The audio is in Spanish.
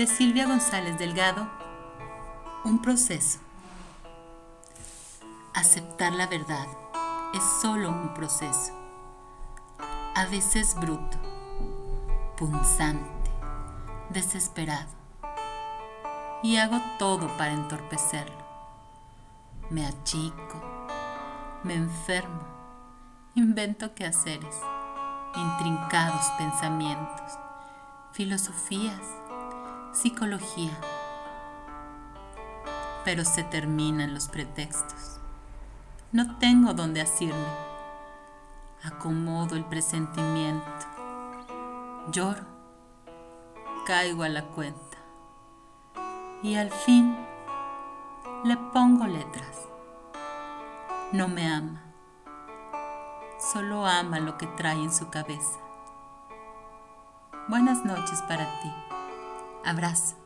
de Silvia González Delgado, un proceso. Aceptar la verdad es solo un proceso, a veces bruto, punzante, desesperado, y hago todo para entorpecerlo. Me achico, me enfermo, invento quehaceres, intrincados pensamientos, filosofías, psicología. Pero se terminan los pretextos. No tengo dónde asirme. Acomodo el presentimiento. Lloro. Caigo a la cuenta. Y al fin le pongo letras. No me ama. Solo ama lo que trae en su cabeza. Buenas noches para ti. Abraço!